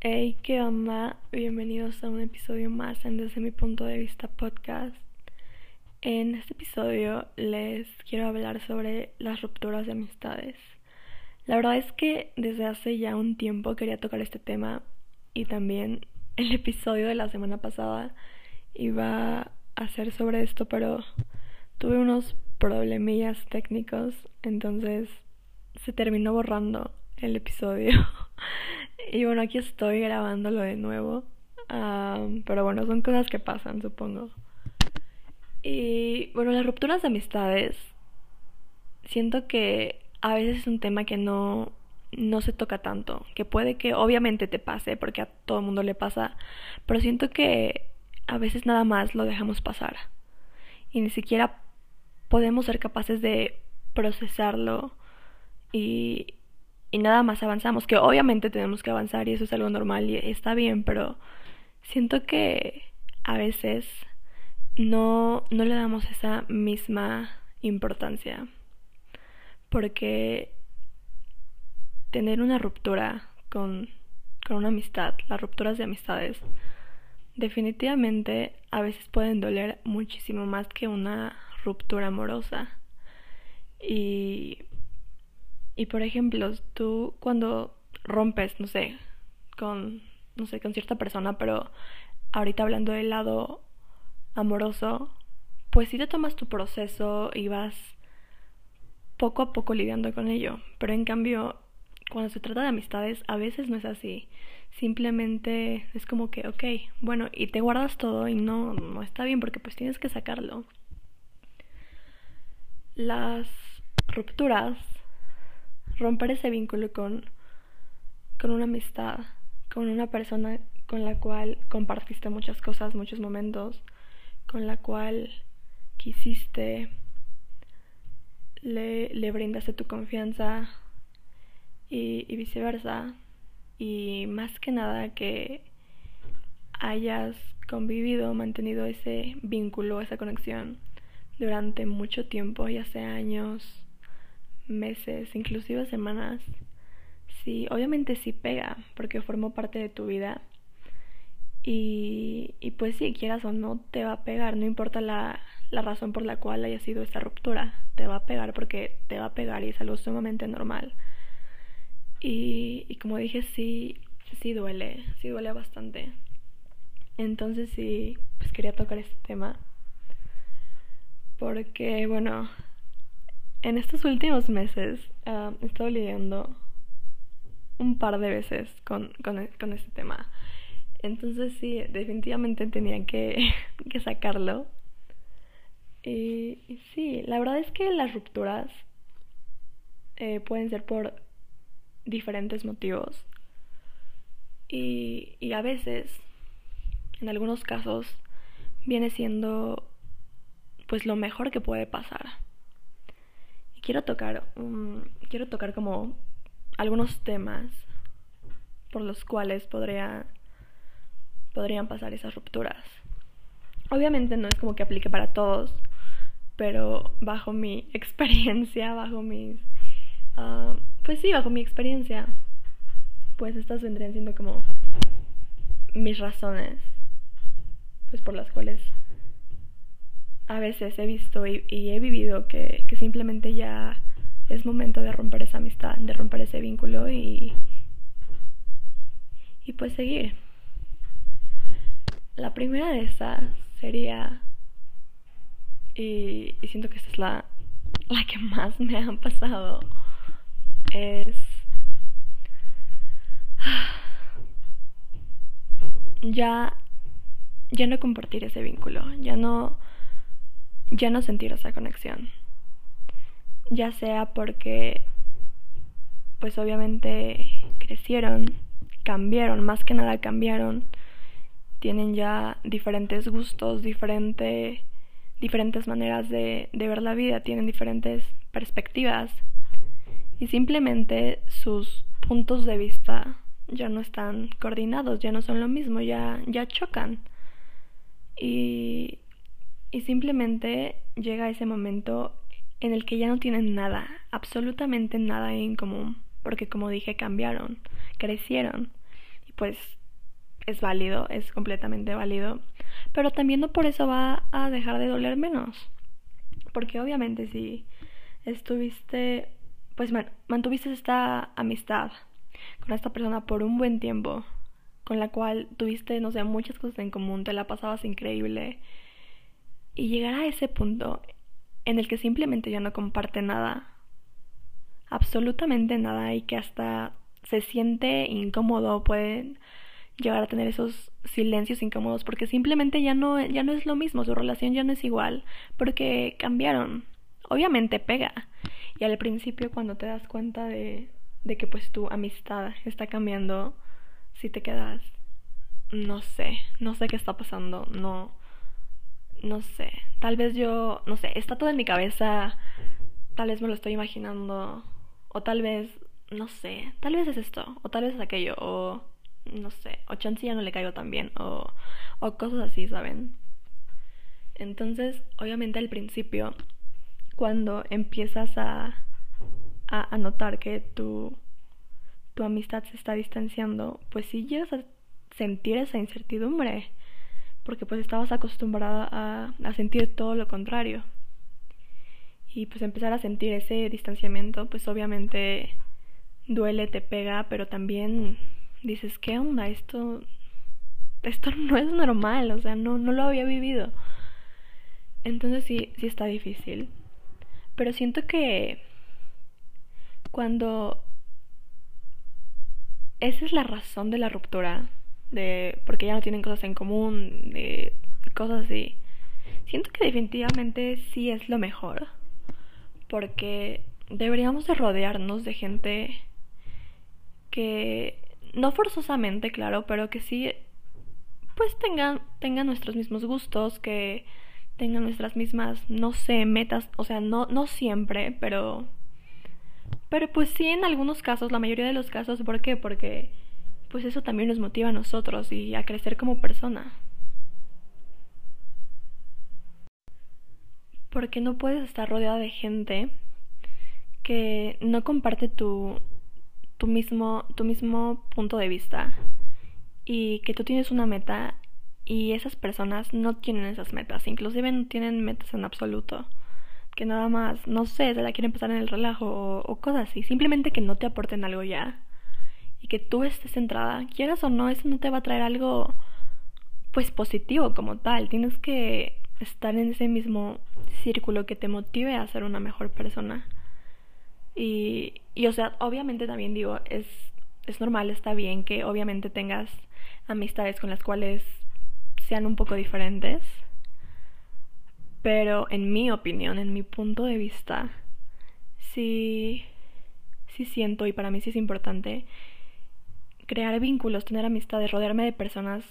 Hey, ¿qué onda? Bienvenidos a un episodio más en Desde mi punto de vista podcast. En este episodio les quiero hablar sobre las rupturas de amistades. La verdad es que desde hace ya un tiempo quería tocar este tema y también el episodio de la semana pasada iba a ser sobre esto, pero tuve unos problemillas técnicos, entonces se terminó borrando el episodio. y bueno, aquí estoy grabándolo de nuevo. pero bueno, son cosas que pasan, supongo. Y bueno, las rupturas de amistades. Siento que a veces es un tema que no, no se toca tanto. Que puede que obviamente te pase, porque a todo el mundo le pasa. Pero siento que a veces nada más lo dejamos pasar. Y ni siquiera podemos ser capaces de procesarlo y, y nada más avanzamos, que obviamente tenemos que avanzar y eso es algo normal y está bien, pero siento que a veces no, no le damos esa misma importancia. Porque tener una ruptura con, con una amistad, las rupturas de amistades, definitivamente a veces pueden doler muchísimo más que una ruptura amorosa. Y y por ejemplo, tú cuando rompes, no sé, con, no sé, con cierta persona, pero ahorita hablando del lado amoroso, pues sí te tomas tu proceso y vas poco a poco lidiando con ello. Pero en cambio, cuando se trata de amistades, a veces no es así. Simplemente es como que, ok, bueno, y te guardas todo y no, no está bien porque pues tienes que sacarlo. Las rupturas romper ese vínculo con, con una amistad, con una persona con la cual compartiste muchas cosas, muchos momentos, con la cual quisiste, le, le brindaste tu confianza y, viceversa. Y más que nada que hayas convivido, mantenido ese vínculo, esa conexión durante mucho tiempo, ya sea años, meses, inclusive semanas, sí, obviamente sí pega, porque formó parte de tu vida. Y, y pues si quieras o no, te va a pegar, no importa la, la razón por la cual haya sido esta ruptura, te va a pegar porque te va a pegar y es algo sumamente normal. Y, y como dije, sí, sí duele, sí duele bastante. Entonces sí, pues quería tocar este tema. Porque, bueno, en estos últimos meses he estado lidiando un par de veces con, con, e, este tema. Entonces sí, definitivamente tenía que, que sacarlo. Y, y, sí, la verdad es que las rupturas eh, pueden ser por diferentes motivos. Y, y a veces, en algunos casos, viene siendo pues lo mejor que puede pasar quiero tocar, quiero tocar como algunos temas por los cuales podría, podrían pasar esas rupturas. Obviamente no es como que aplique para todos, pero bajo mi experiencia, bajo mis... Ah, pues sí, bajo mi experiencia, pues estas vendrían siendo como mis razones, pues por las cuales a veces he visto y, he vivido que, simplemente ya es momento de romper esa amistad, de romper ese vínculo y, y pues seguir. La primera de esas sería, y, siento que esta es la, la que más me ha pasado, es ya, ya no compartir ese vínculo, ya no ya no sentir esa conexión. Ya sea porque, pues obviamente crecieron, cambiaron, más que nada cambiaron, tienen ya diferentes gustos, diferente, diferentes maneras de, de ver la vida, tienen diferentes perspectivas y simplemente sus puntos de vista ya no están coordinados, ya no son lo mismo, ya, ya chocan. Y y simplemente llega ese momento en el que ya no tienen nada, absolutamente nada en común, porque como dije, cambiaron, crecieron. pues es válido, es completamente válido, pero también no por eso va a dejar de doler menos. Porque obviamente si estuviste, pues mantuviste esta amistad con esta persona por un buen tiempo, con la cual tuviste, no sé, muchas cosas en común, te la pasabas increíble, y llegar a ese punto en el que simplemente ya no comparte nada, absolutamente nada, y que hasta se siente incómodo, pueden llegar a tener esos silencios incómodos porque simplemente ya no, ya no es lo mismo, su relación ya no es igual, porque cambiaron. Obviamente pega. Y al principio cuando te das cuenta de, de que pues tu amistad está cambiando, si te quedas, no sé, no sé qué está pasando, no, no sé, tal vez yo, no sé, está todo en mi cabeza, tal vez me lo estoy imaginando, o tal vez, no sé, tal vez es esto, o tal vez es aquello, o no sé, o chance ya no le caigo tan bien, o, o cosas así, ¿saben? Entonces, obviamente al principio, cuando empiezas a, a, notar que tu, tu amistad se está distanciando, pues sí llegas a sentir esa incertidumbre, porque pues estabas acostumbrada a, sentir todo lo contrario. Y pues empezar a sentir ese distanciamiento, pues obviamente duele, te pega, pero también dices, ¿qué onda? Esto, esto no es normal, o sea, no, no lo había vivido. Entonces sí, sí está difícil. Pero siento que cuando esa es la razón de la ruptura, de porque ya no tienen cosas en común, de cosas así. Siento que definitivamente sí es lo mejor, porque deberíamos de rodearnos de gente que no forzosamente, claro, pero que sí, pues tengan, tengan nuestros mismos gustos, que tengan nuestras mismas, no sé, metas, o sea, no, no siempre, pero, pero pues sí en algunos casos, la mayoría de los casos, ¿por qué? Porque pues eso también nos motiva a nosotros y a crecer como persona. Porque no puedes estar rodeada de gente que no comparte tu, tu mismo, tu mismo punto de vista y que tú tienes una meta y esas personas no tienen esas metas, inclusive no tienen metas en absoluto, que nada más, no sé, se la quieren pasar en el relajo o, o cosas así, simplemente que no te aporten algo ya y que tú estés centrada, quieras o no, eso no te va a traer algo pues positivo como tal, tienes que estar en ese mismo círculo que te motive a ser una mejor persona. Y, y o sea, obviamente también digo, es, es normal, está bien que obviamente tengas amistades con las cuales sean un poco diferentes. Pero en mi opinión, en mi punto de vista, sí, sí siento y para mí sí es importante crear vínculos, tener amistades, rodearme de personas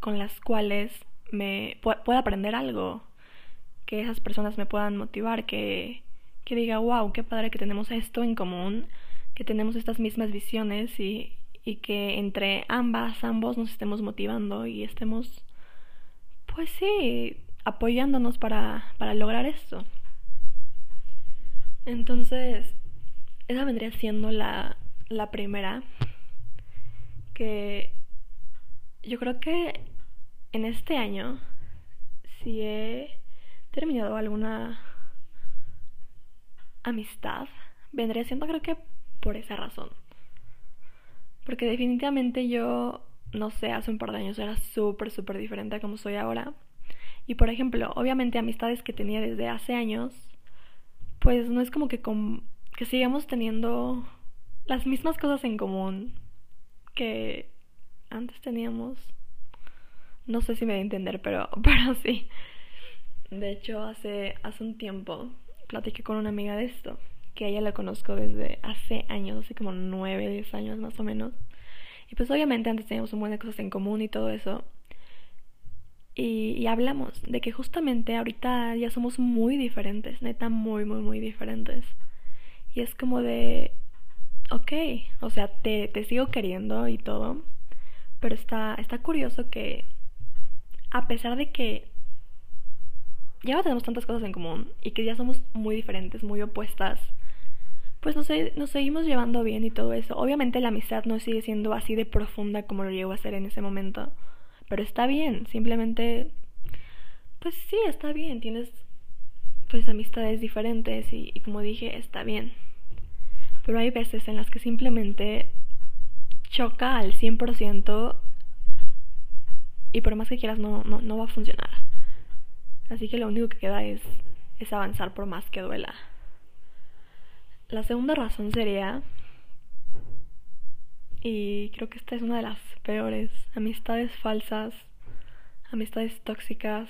con las cuales me pueda aprender algo, que esas personas me puedan motivar, que, que diga, wow, qué padre que tenemos esto en común, que tenemos estas mismas visiones y, y que entre ambas, ambos nos estemos motivando y estemos, pues sí, apoyándonos para, para lograr esto. Entonces, esa vendría siendo la, la primera que yo creo que en este año si he terminado alguna amistad, vendría siendo creo que por esa razón. Porque definitivamente yo, no sé, hace un par de años era súper, súper diferente a como soy ahora. Y por ejemplo, obviamente amistades que tenía desde hace años, pues no es como que, que sigamos teniendo las mismas cosas en común que antes teníamos. No sé si me voy a entender, pero, pero sí. De hecho, hace, hace un tiempo platiqué con una amiga de esto, que ella la conozco desde hace años, hace como 9, 10 años más o menos. Y pues obviamente antes teníamos un montón de cosas en común y todo eso. Y, y, hablamos de que justamente ahorita ya somos muy diferentes, neta, muy, muy, muy diferentes. Y es como de, ok, o sea, te, te sigo queriendo y todo, pero está, está curioso que a pesar de que ya no tenemos tantas cosas en común y que ya somos muy diferentes, muy opuestas, pues nos, nos seguimos llevando bien y todo eso. Obviamente la amistad no sigue siendo así de profunda como lo llegó a ser en ese momento. Pero está bien, simplemente, pues sí, está bien, tienes pues amistades diferentes y, y como dije, está bien. Pero hay veces en las que simplemente choca al 100% y por más que quieras no, no, no va a funcionar. Así que lo único que queda es, es avanzar por más que duela. La segunda razón sería, y creo que esta es una de las peores, amistades falsas, amistades tóxicas.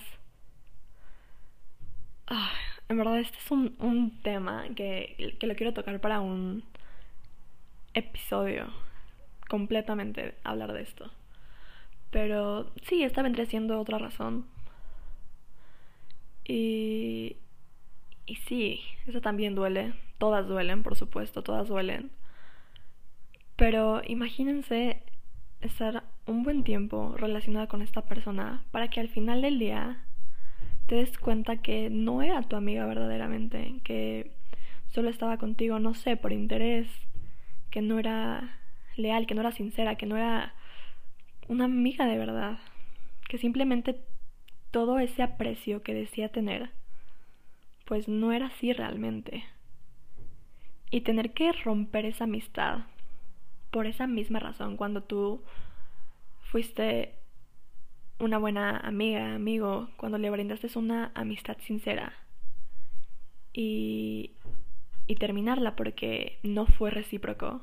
Ah, en verdad este es un, un tema que, que lo quiero tocar para un episodio completamente hablar de esto. Pero sí, esta vendría siendo otra razón. Y, y sí, eso también duele. Todas duelen, por supuesto, todas duelen. Pero imagínense estar un buen tiempo relacionada con esta persona para que al final del día te des cuenta que no era tu amiga verdaderamente, que solo estaba contigo, no sé, por interés, que no era leal, que no era sincera, que no era una amiga de verdad, que simplemente todo ese aprecio que decía tener, pues no era así realmente. Y tener que romper esa amistad por esa misma razón, cuando tú fuiste una buena amiga, amigo, cuando le brindaste una amistad sincera y, y terminarla porque no fue recíproco,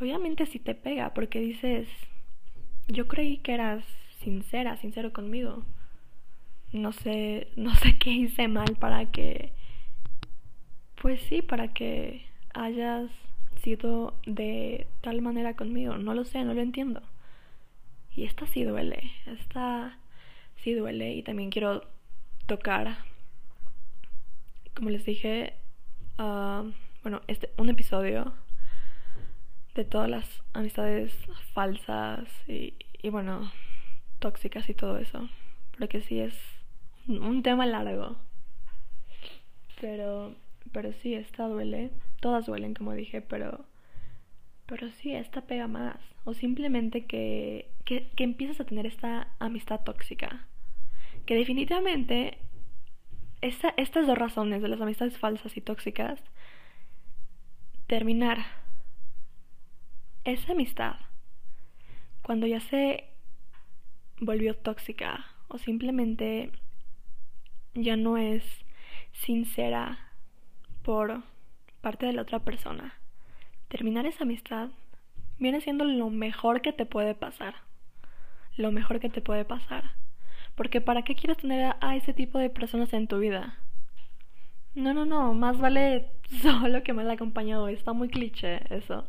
obviamente sí te pega porque dices, yo creí que eras sincera, sincero conmigo. No sé, no sé qué hice mal para que, pues sí, para que hayas sido de tal manera conmigo. No lo sé, no lo entiendo. Y esta sí duele, esta sí duele y también quiero tocar, como les dije, uh, bueno, este, un episodio de todas las amistades falsas y, y bueno, tóxicas y todo eso. Porque sí es un tema largo. Pero, pero sí, esta duele. Todas duelen, como dije, pero, pero sí, esta pega más. O simplemente que, que, empiezas a tener esta amistad tóxica. Que definitivamente esta, estas dos razones de las amistades falsas y tóxicas, terminar esa amistad, cuando ya se volvió tóxica o simplemente ya no es sincera por parte de la otra persona, terminar esa amistad viene siendo lo mejor que te puede pasar. Lo mejor que te puede pasar. Porque ¿para qué quieres tener a, ese tipo de personas en tu vida? No, no, no, más vale solo que mal acompañado. Está muy cliché eso.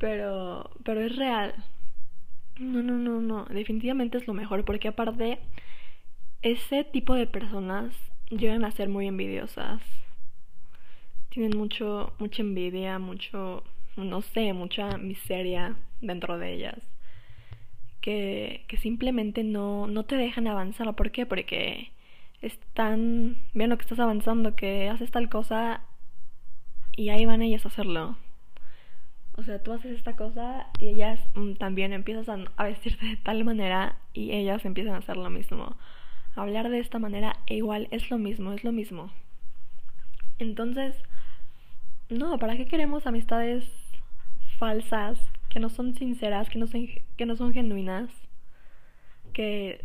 Pero, pero es real. No, no, no, no. Definitivamente es lo mejor porque aparte ese tipo de personas llegan a ser muy envidiosas. Tienen mucho, mucha envidia, mucho, no sé, mucha miseria dentro de ellas. Que, que simplemente no, no te dejan avanzar. ¿Por qué? Porque están viendo que estás avanzando, que haces tal cosa y ahí van ellas a hacerlo. O sea, tú haces esta cosa y ellas mm, también empiezan a, vestirse de tal manera y ellas empiezan a hacer lo mismo. Hablar de esta manera e igual es lo mismo, es lo mismo. Entonces, no, ¿para qué queremos amistades falsas, que no son sinceras, que no son, que no son genuinas, que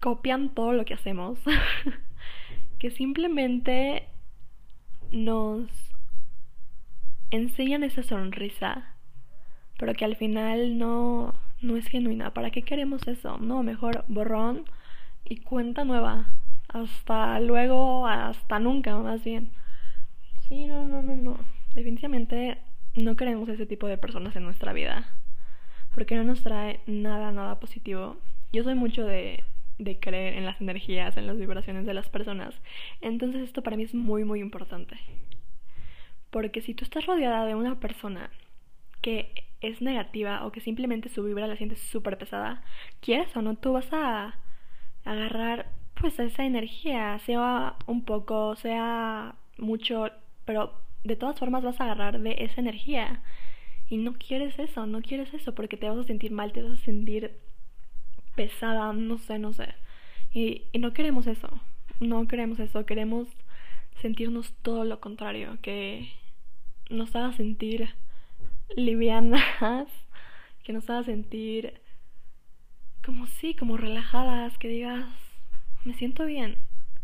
copian todo lo que hacemos, que simplemente nos enseñan esa sonrisa, pero que al final no, no es genuina. ¿Para qué queremos eso? No, mejor borrón y cuenta nueva. Hasta luego, hasta nunca, más bien. Sí, no, no, no, no. Definitivamente no queremos ese tipo de personas en nuestra vida. Porque no nos trae nada, nada positivo. Yo soy mucho de, creer en las energías, en las vibraciones de las personas. Entonces esto para mí es muy, muy importante. Porque si tú estás rodeada de una persona que es negativa o que simplemente su vibra la sientes súper pesada, quieres o no, tú vas a agarrar pues esa energía, sea un poco, sea mucho, pero de todas formas vas a agarrar de esa energía. Y no quieres eso, no quieres eso porque te vas a sentir mal, te vas a sentir pesada, no sé, no sé. Y, no queremos eso, no queremos eso, queremos sentirnos todo lo contrario, que nos haga sentir livianas, que nos haga sentir como sí, como relajadas, que digas, me siento bien,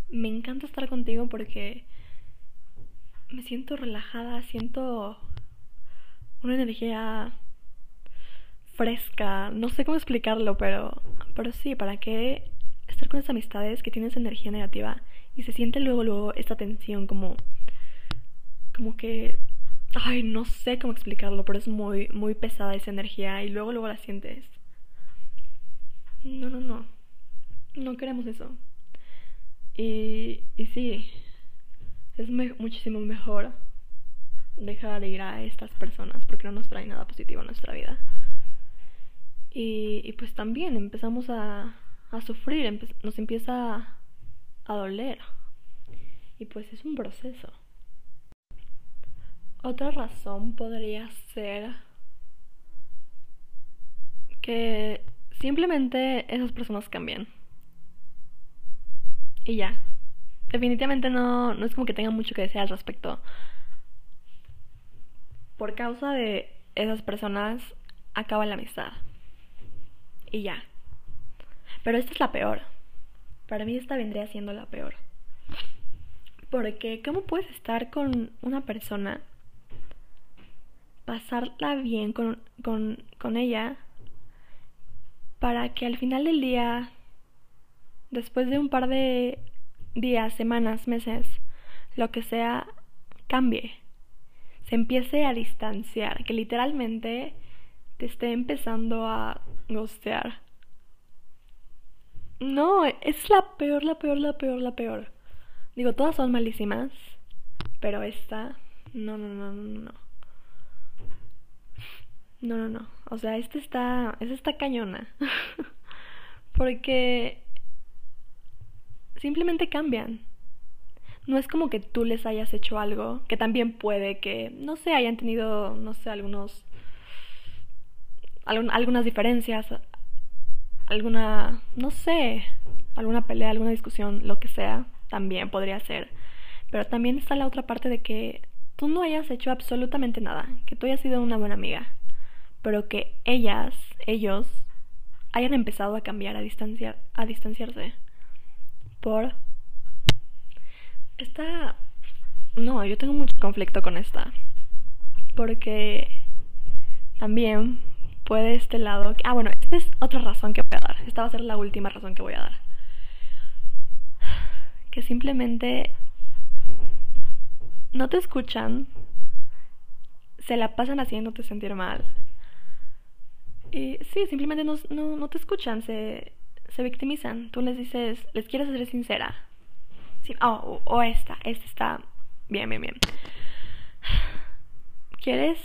me encanta estar contigo porque me siento relajada, siento una energía fresca, no sé cómo explicarlo, pero, pero sí, ¿para qué estar con esas amistades que tienes energía negativa y se siente luego, luego esta tensión como, como que, ay, no sé cómo explicarlo, pero es muy, muy pesada esa energía y luego, luego la sientes. No, no, no, no queremos eso. Y, y sí, es muchísimo mejor dejar de ir a estas personas porque no nos trae nada positivo a nuestra vida. Y, pues también empezamos a, a sufrir, nos empieza a doler. Y pues es un proceso. Otra razón podría ser que simplemente esas personas cambian. Y ya. Definitivamente no, no es como que tenga mucho que decir al respecto. Por causa de esas personas acaba la amistad. Y ya. Pero esta es la peor. Para mí esta vendría siendo la peor. Porque ¿cómo puedes estar con una persona, pasarla bien con, con, con ella, para que al final del día, después de un par de días, semanas, meses, lo que sea, cambie? Se empiece a distanciar, que literalmente te esté empezando a gostear no, es la peor, la peor, la peor, la peor. Digo, todas son malísimas, pero esta, no, no, no, no, no. No, no, no. O sea, esta está, esta está cañona. Porque simplemente cambian. No es como que tú les hayas hecho algo, que también puede que, no sé, hayan tenido, no sé, algunos, algunas diferencias, alguna, no sé, alguna pelea, alguna discusión, lo que sea, también podría ser. Pero también está la otra parte de que tú no hayas hecho absolutamente nada, que tú hayas sido una buena amiga, pero que ellas, ellos, hayan empezado a cambiar, a distanciar, a distanciarse. Por esta no, yo tengo mucho conflicto con esta. Porque también puede este lado. Ah, bueno, esta es otra razón que voy a dar. Esta va a ser la última razón que voy a dar. Que simplemente no te escuchan, se la pasan haciéndote sentir mal. Y sí, simplemente no, no, te escuchan, se, se victimizan. Tú les dices, les quieres ser sincera. Sí, oh, o esta, esta está bien, bien, bien. ¿Quieres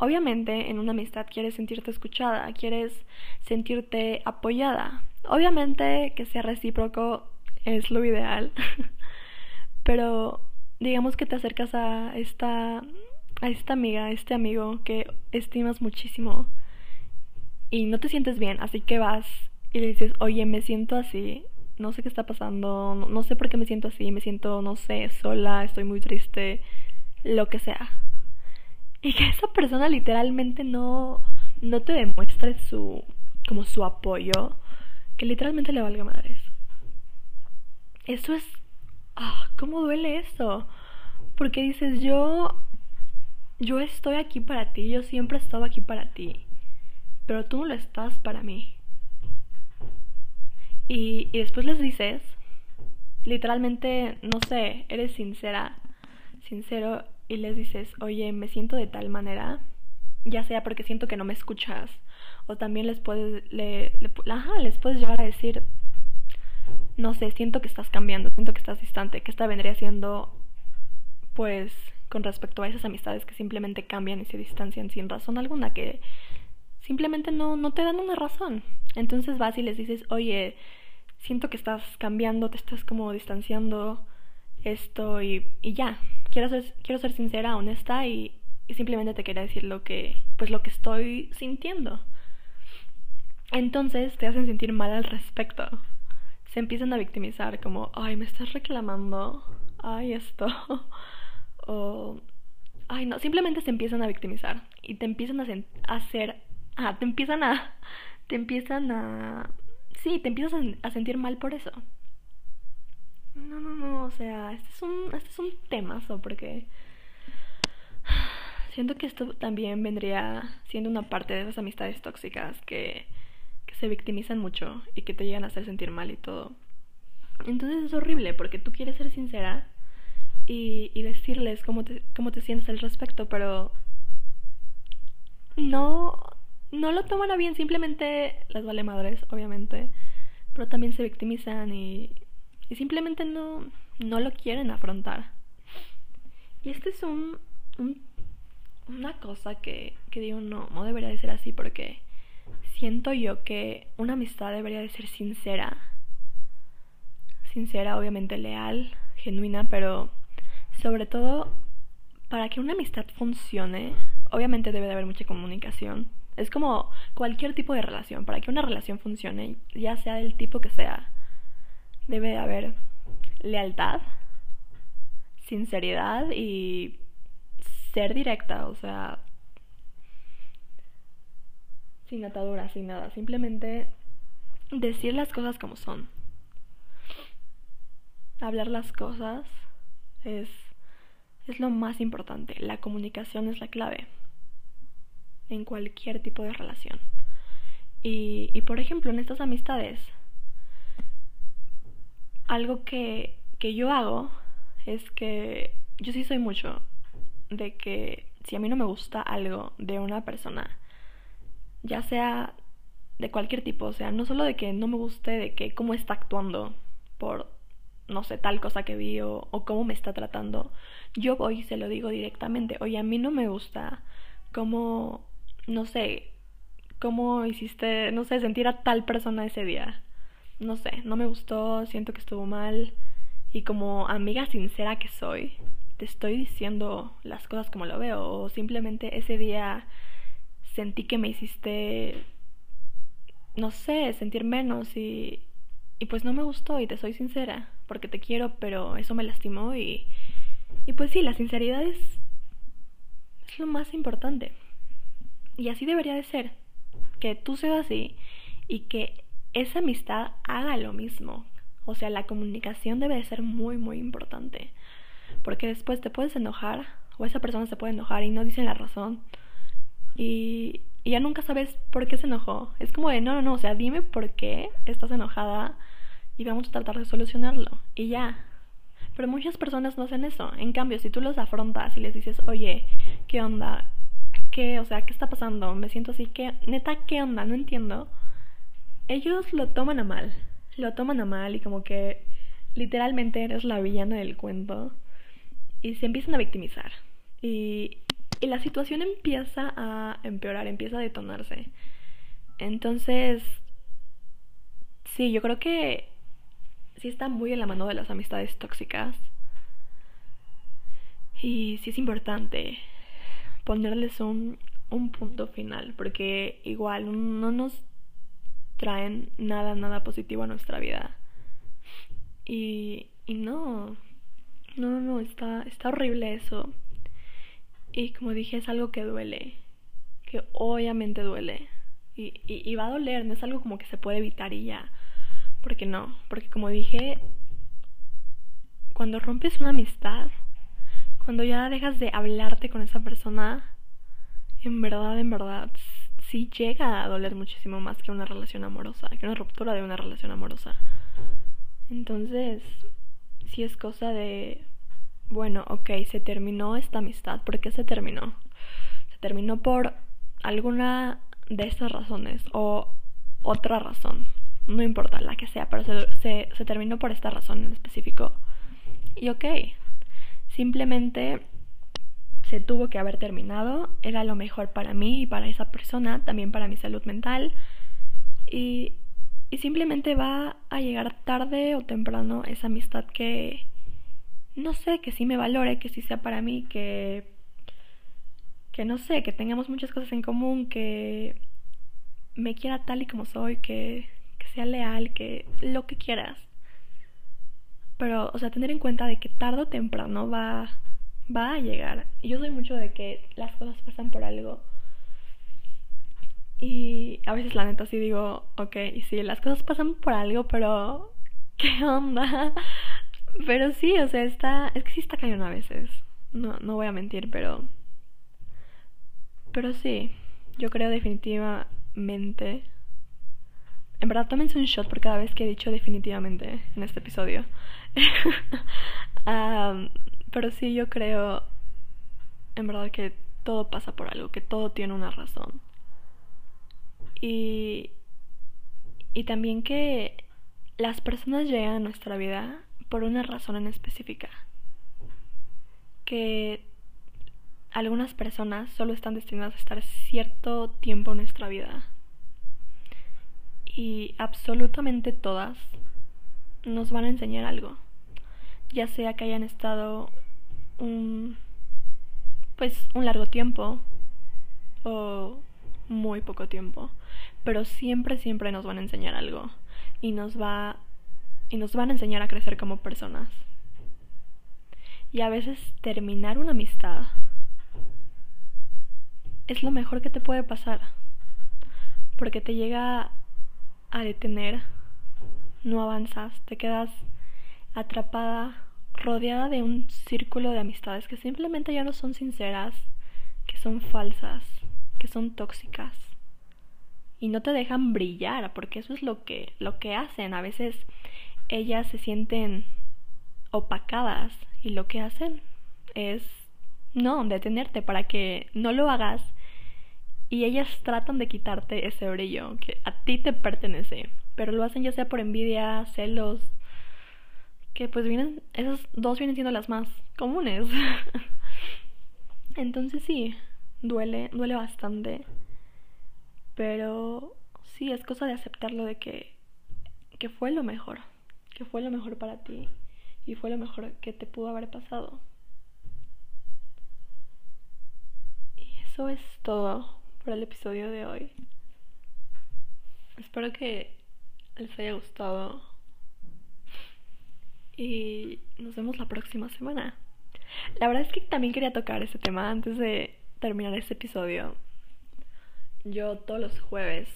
Obviamente en una amistad quieres sentirte escuchada, quieres sentirte apoyada. Obviamente que sea recíproco es lo ideal, pero digamos que te acercas a esta a esta amiga, a este amigo que estimas muchísimo y no te sientes bien, así que vas y le dices, "Oye, me siento así, no sé qué está pasando, no, sé por qué me siento así, me siento, no sé, sola, estoy muy triste, lo que sea." y que esa persona literalmente no, no te demuestre su, como su apoyo, que literalmente le valga madres. Eso es, ah, ¿cómo duele eso? Porque dices, yo, yo estoy aquí para ti, yo siempre he estado aquí para ti, pero tú no lo estás para mí. Y, después les dices, literalmente, no sé, eres sincera, sincero y les dices, oye, me siento de tal manera, ya sea porque siento que no me escuchas, o también les puedes, le, ajá, les puedes llegar a decir, no sé, siento que estás cambiando, siento que estás distante, que esta vendría siendo, pues, con respecto a esas amistades que simplemente cambian y se distancian sin razón alguna, que simplemente no, no te dan una razón. Entonces vas y les dices, oye, siento que estás cambiando, te estás como distanciando esto y, y ya, quiero ser, quiero ser sincera, honesta y, y simplemente te quería decir lo que, pues lo que estoy sintiendo. Entonces te hacen sentir mal al respecto. Se empiezan a victimizar como, ay, me estás reclamando, ay, esto. o, ay, no, simplemente se empiezan a victimizar y te empiezan a, hacer, ah, te empiezan a, te empiezan a, sí, te empiezas a, sentir mal por eso. No, no, no, o sea, este es un, este es un temazo porque siento que esto también vendría siendo una parte de esas amistades tóxicas que se victimizan mucho y que te llegan a hacer sentir mal y todo. Entonces es horrible porque tú quieres ser sincera y, y decirles cómo te, cómo te sientes al respecto, pero no, no lo toman a bien, simplemente les vale madres, obviamente, pero también se victimizan y, y simplemente no, no lo quieren afrontar. Y este es un, un una cosa que, que digo, no, no debería de ser así porque siento yo que una amistad debería de ser sincera. Sincera, obviamente leal, genuina, pero sobre todo para que una amistad funcione, obviamente debe de haber mucha comunicación. Es como cualquier tipo de relación. Para que una relación funcione, ya sea del tipo que sea, debe de haber lealtad, sinceridad y ser directa, o sea, sin ataduras, sin nada. Simplemente decir las cosas como son. Hablar las cosas es, es lo más importante. La comunicación es la clave en cualquier tipo de relación. Y, y por ejemplo, en estas amistades, algo que, que yo hago es que yo sí soy mucho de que si a mí no me gusta algo de una persona, ya sea de cualquier tipo, o sea, no solo de que no me guste, de que cómo está actuando por, no sé, tal cosa que vi o, cómo me está tratando, yo voy y se lo digo directamente, oye, a mí no me gusta cómo, no sé, cómo hiciste, no sé, sentir a tal persona ese día. No sé, no me gustó, siento que estuvo mal y como amiga sincera que soy, te estoy diciendo las cosas como lo veo o simplemente ese día sentí que me hiciste, no sé, sentir menos y, y pues no me gustó y te soy sincera, porque te quiero, pero eso me lastimó y, y pues sí, la sinceridad es, es lo más importante. Y así debería de ser, que tú seas así y que esa amistad haga lo mismo. O sea, la comunicación debe de ser muy, muy importante. Porque después te puedes enojar, o esa persona se puede enojar y no dicen la razón y, ya nunca sabes por qué se enojó. Es como de, no, no, no, o sea, dime por qué estás enojada y vamos a tratar de solucionarlo. Y ya. Pero muchas personas no hacen eso. En cambio, si tú los afrontas y les dices, oye, ¿qué onda? ¿Qué? O sea, ¿qué está pasando? Me siento así, ¿qué? Neta, ¿qué onda? No entiendo. Ellos lo toman a mal. Lo toman a mal y como que literalmente eres la villana del cuento. Y se empiezan a victimizar. Y y la situación empieza a empeorar, empieza a detonarse. Entonces, sí, yo creo que sí está muy en la mano de las amistades tóxicas. Y sí es importante ponerles un, un punto final, porque igual no nos traen nada, nada positivo a nuestra vida. Y, y no, no, no, está, está horrible eso. Y como dije, es algo que duele, que obviamente duele. Y, y, va a doler, no es algo como que se puede evitar y ya. Porque no, porque como dije, cuando rompes una amistad, cuando ya dejas de hablarte con esa persona, en verdad, en verdad, sí llega a doler muchísimo más que una relación amorosa, que una ruptura de una relación amorosa. Entonces, sí es cosa de bueno, ok, se terminó esta amistad. ¿Por qué se terminó? Se terminó por alguna de estas razones o otra razón. No importa la que sea, pero se, terminó por esta razón en específico. Y ok, simplemente se tuvo que haber terminado. Era lo mejor para mí y para esa persona, también para mi salud mental. Y, y simplemente va a llegar tarde o temprano esa amistad que no sé, que sí me valore, que sí sea para mí, que que no sé, que tengamos muchas cosas en común, que me quiera tal y como soy, que, que sea leal, que lo que quieras. Pero, o sea, tener en cuenta de que tarde o temprano va, va a llegar. Yo soy mucho de que las cosas pasan por algo. Y a veces la neta sí digo, ok, sí, las cosas pasan por algo, pero ¿qué onda? Pero sí, o sea, está, es que sí está cañón a veces. No, no voy a mentir, pero pero sí, yo creo definitivamente. En verdad, tómense un shot por cada vez que he dicho definitivamente en este episodio. pero sí, yo creo. En verdad que todo pasa por algo, que todo tiene una razón. Y. Y también que las personas llegan a nuestra vida por una razón en específica. Que algunas personas solo están destinadas a estar cierto tiempo en nuestra vida. Y absolutamente todas nos van a enseñar algo. Ya sea que hayan estado un pues un largo tiempo o muy poco tiempo, pero siempre siempre nos van a enseñar algo y nos va y nos van a enseñar a crecer como personas. Y a veces terminar una amistad es lo mejor que te puede pasar. Porque te llega a detener, no avanzas, te quedas atrapada, rodeada de un círculo de amistades que simplemente ya no son sinceras, que son falsas, que son tóxicas. Y no te dejan brillar, porque eso es lo que, lo que hacen. A veces ellas se sienten opacadas y lo que hacen es no detenerte para que no lo hagas y ellas tratan de quitarte ese brillo que a ti te pertenece, pero lo hacen ya sea por envidia, celos, que pues vienen, esas dos vienen siendo las más comunes. Entonces sí, duele, duele bastante, pero sí, es cosa de aceptarlo de que, que fue lo mejor, que fue lo mejor para ti y fue lo mejor que te pudo haber pasado. Y eso es todo por el episodio de hoy. Espero que les haya gustado. Y nos vemos la próxima semana. La verdad es que también quería tocar ese tema antes de terminar este episodio. Yo todos los jueves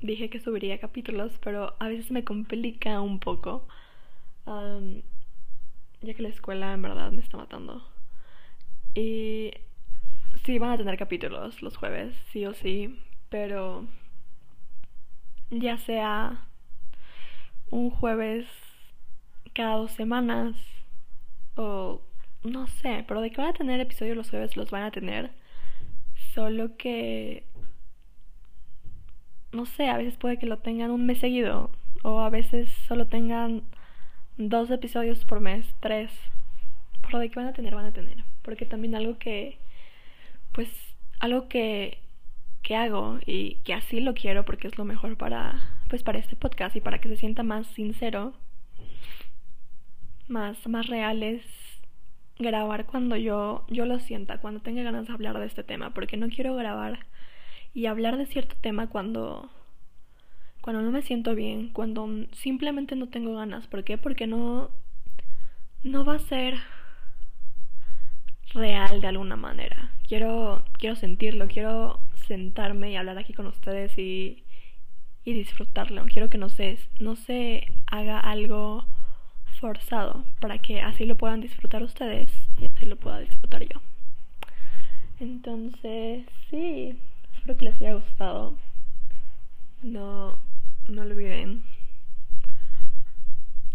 dije que subiría capítulos, pero a veces me complica un poco. ya que la escuela en verdad me está matando. Y sí van a tener capítulos los jueves, sí o sí, pero ya sea un jueves cada dos semanas o no sé, pero de que van a tener episodios los jueves los van a tener, solo que no sé, a veces puede que lo tengan un mes seguido o a veces solo tengan dos episodios por mes, tres, pero de que van a tener, van a tener, porque también algo que pues algo que, que hago y que así lo quiero porque es lo mejor para pues para este podcast y para que se sienta más sincero más más real es grabar cuando yo yo lo sienta cuando tenga ganas de hablar de este tema porque no quiero grabar y hablar de cierto tema cuando cuando no me siento bien cuando simplemente no tengo ganas ¿por qué? porque no no va a ser real de alguna manera. Quiero, quiero sentirlo, quiero sentarme y hablar aquí con ustedes y, y disfrutarlo. Quiero que no se, no se haga algo forzado para que así lo puedan disfrutar ustedes y así lo pueda disfrutar yo. Entonces, sí, espero que les haya gustado. No, no olviden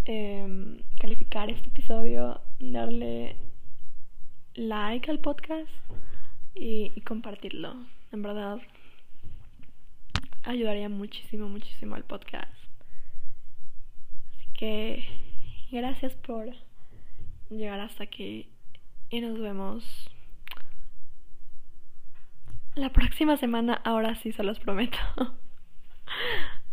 eh, calificar este episodio, darle like al podcast y, compartirlo. En verdad, ayudaría muchísimo, muchísimo al podcast. Así que gracias por llegar hasta aquí y nos vemos la próxima semana. Ahora sí, se los prometo.